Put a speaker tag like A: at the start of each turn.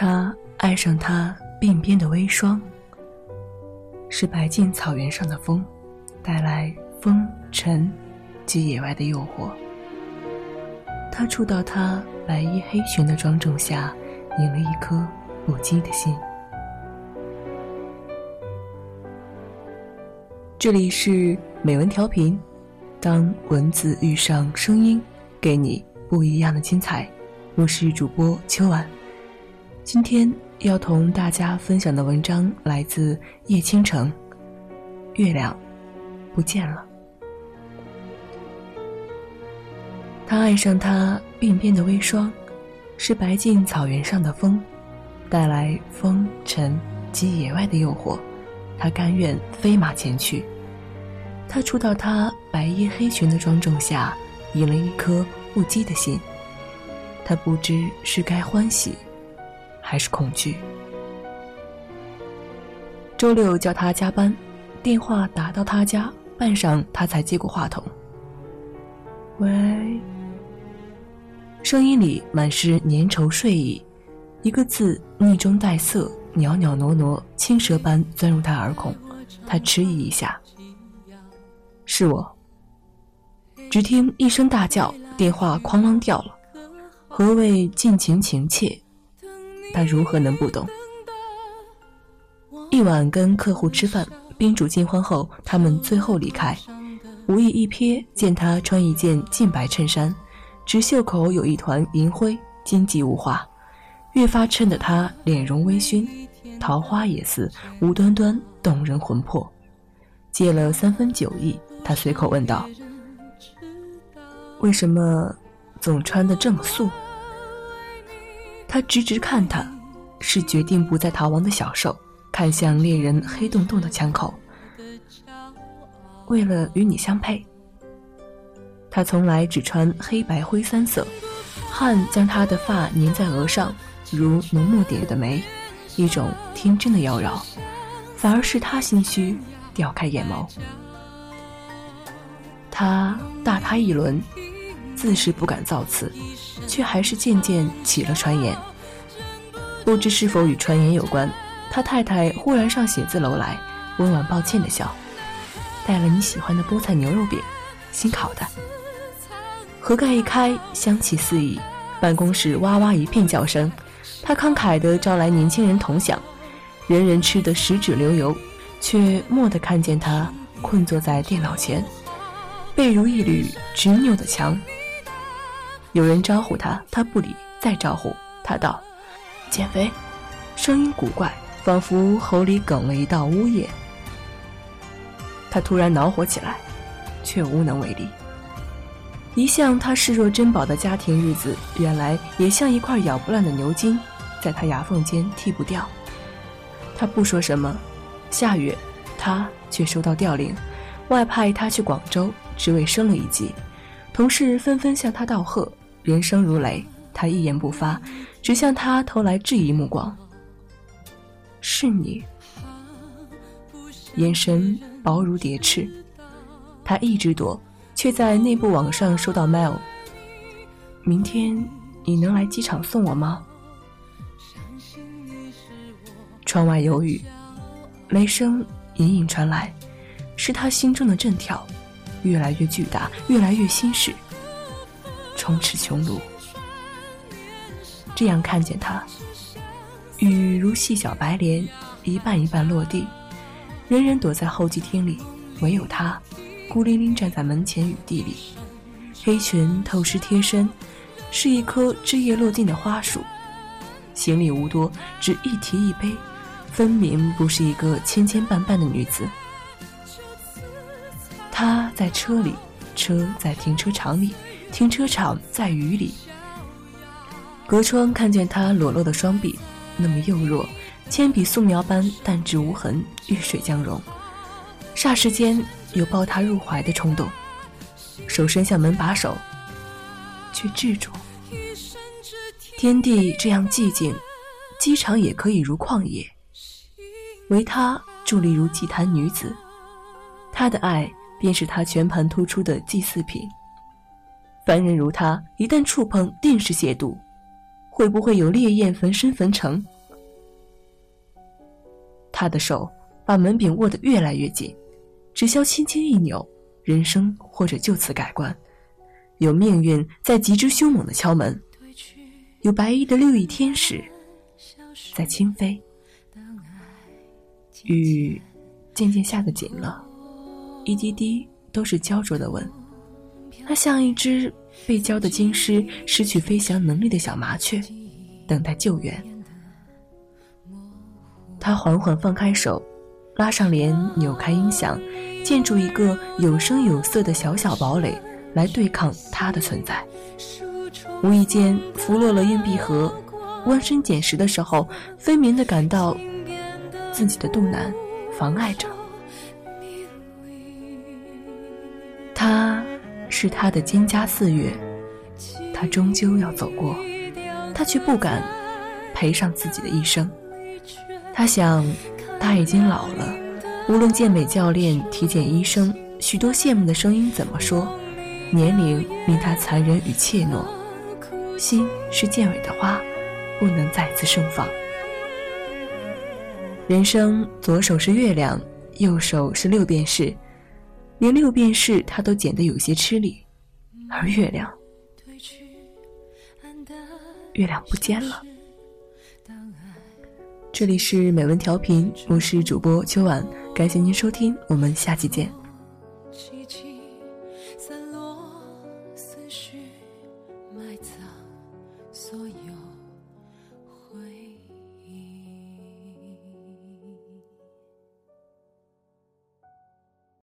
A: 他爱上他鬓边的微霜，是白净草原上的风，带来风尘及野外的诱惑。他触到他白衣黑裙的庄重下，赢了一颗不羁的心。这里是美文调频，当文字遇上声音，给你不一样的精彩。我是主播秋晚，今天要同大家分享的文章来自叶倾城，《月亮不见了》。他爱上他鬓边的微霜，是白净草原上的风，带来风尘及野外的诱惑。他甘愿飞马前去。他触到他白衣黑裙的庄重下，赢了一颗不羁的心。他不知是该欢喜，还是恐惧。周六叫他加班，电话打到他家，半晌他才接过话筒。喂。声音里满是粘稠睡意，一个字腻中带涩，袅袅挪挪，青蛇般钻入他耳孔。他迟疑一下：“是我。”只听一声大叫，电话哐啷掉了。何谓尽情情切？他如何能不懂？一晚跟客户吃饭，宾主尽欢后，他们最后离开。无意一瞥，见他穿一件净白衬衫。只袖口有一团银灰，金髻无华，越发衬得他脸容微醺，桃花也似无端端动人魂魄。借了三分酒意，他随口问道：“为什么总穿得这么素？”他直直看他，是决定不再逃亡的小兽，看向猎人黑洞洞的枪口。为了与你相配。他从来只穿黑白灰三色，汗将他的发粘在额上，如浓墨点的眉，一种天真的妖娆，反而是他心虚，掉开眼眸。他大他一轮，自是不敢造次，却还是渐渐起了传言。不知是否与传言有关，他太太忽然上写字楼来，温婉抱歉的笑，带了你喜欢的菠菜牛肉饼，新烤的。盒盖一开，香气四溢，办公室哇哇一片叫声。他慷慨地招来年轻人同享，人人吃得食指流油，却蓦地看见他困坐在电脑前，背如一缕执拗的墙。有人招呼他，他不理；再招呼他道：“减肥。”声音古怪，仿佛喉里哽了一道呜咽。他突然恼火起来，却无能为力。一向他视若珍宝的家庭日子，原来也像一块咬不烂的牛筋，在他牙缝间剃不掉。他不说什么，下月，他却收到调令，外派他去广州，职位升了一级。同事纷纷向他道贺，人生如雷。他一言不发，只向他投来质疑目光。是你，眼神薄如蝶翅，他一直躲。却在内部网上收到 mail。明天你能来机场送我吗？窗外有雨，雷声隐隐传来，是他心中的震跳，越来越巨大，越来越心事，充斥穹庐。这样看见他，雨如细小白莲，一瓣一瓣落地，人人躲在候机厅里，唯有他。孤零零站在门前雨地里，黑裙透湿贴身，是一棵枝叶落尽的花树。行李无多，只一提一背，分明不是一个千千绊绊的女子。她在车里，车在停车场里，停车场在雨里。隔窗看见他裸露的双臂，那么幼弱，铅笔素描般淡质无痕，遇水将融。霎时间。有抱他入怀的冲动，手伸向门把手，却制住。天地这样寂静，机场也可以如旷野。唯他伫立如祭坛女子，他的爱便是他全盘突出的祭祀品。凡人如他，一旦触碰，定是亵渎。会不会有烈焰焚身焚城？他的手把门柄握得越来越紧，只需轻轻一扭，人生或者就此改观。有命运在极之凶猛的敲门，有白衣的六翼天使在轻飞。雨渐渐下得紧了，一滴滴都是焦灼的吻。它像一只被浇的金狮、失去飞翔能力的小麻雀，等待救援。他缓缓放开手，拉上帘，扭开音响，建筑一个有声有色的小小堡垒，来对抗他的存在。无意间拂落了硬币盒，弯身捡拾的时候，分明的感到自己的肚腩妨碍着他。是他的蒹葭四月，他终究要走过，他却不敢赔上自己的一生。他想，他已经老了，无论健美教练、体检医生，许多羡慕的声音怎么说，年龄令他残忍与怯懦。心是健美的花，不能再次盛放。人生左手是月亮，右手是六便士。连六便士他都捡得有些吃力，而月亮，月亮不见了。这里是美文调频，我是主播秋晚，感谢您收听，我们下期见。散落思绪，埋葬所有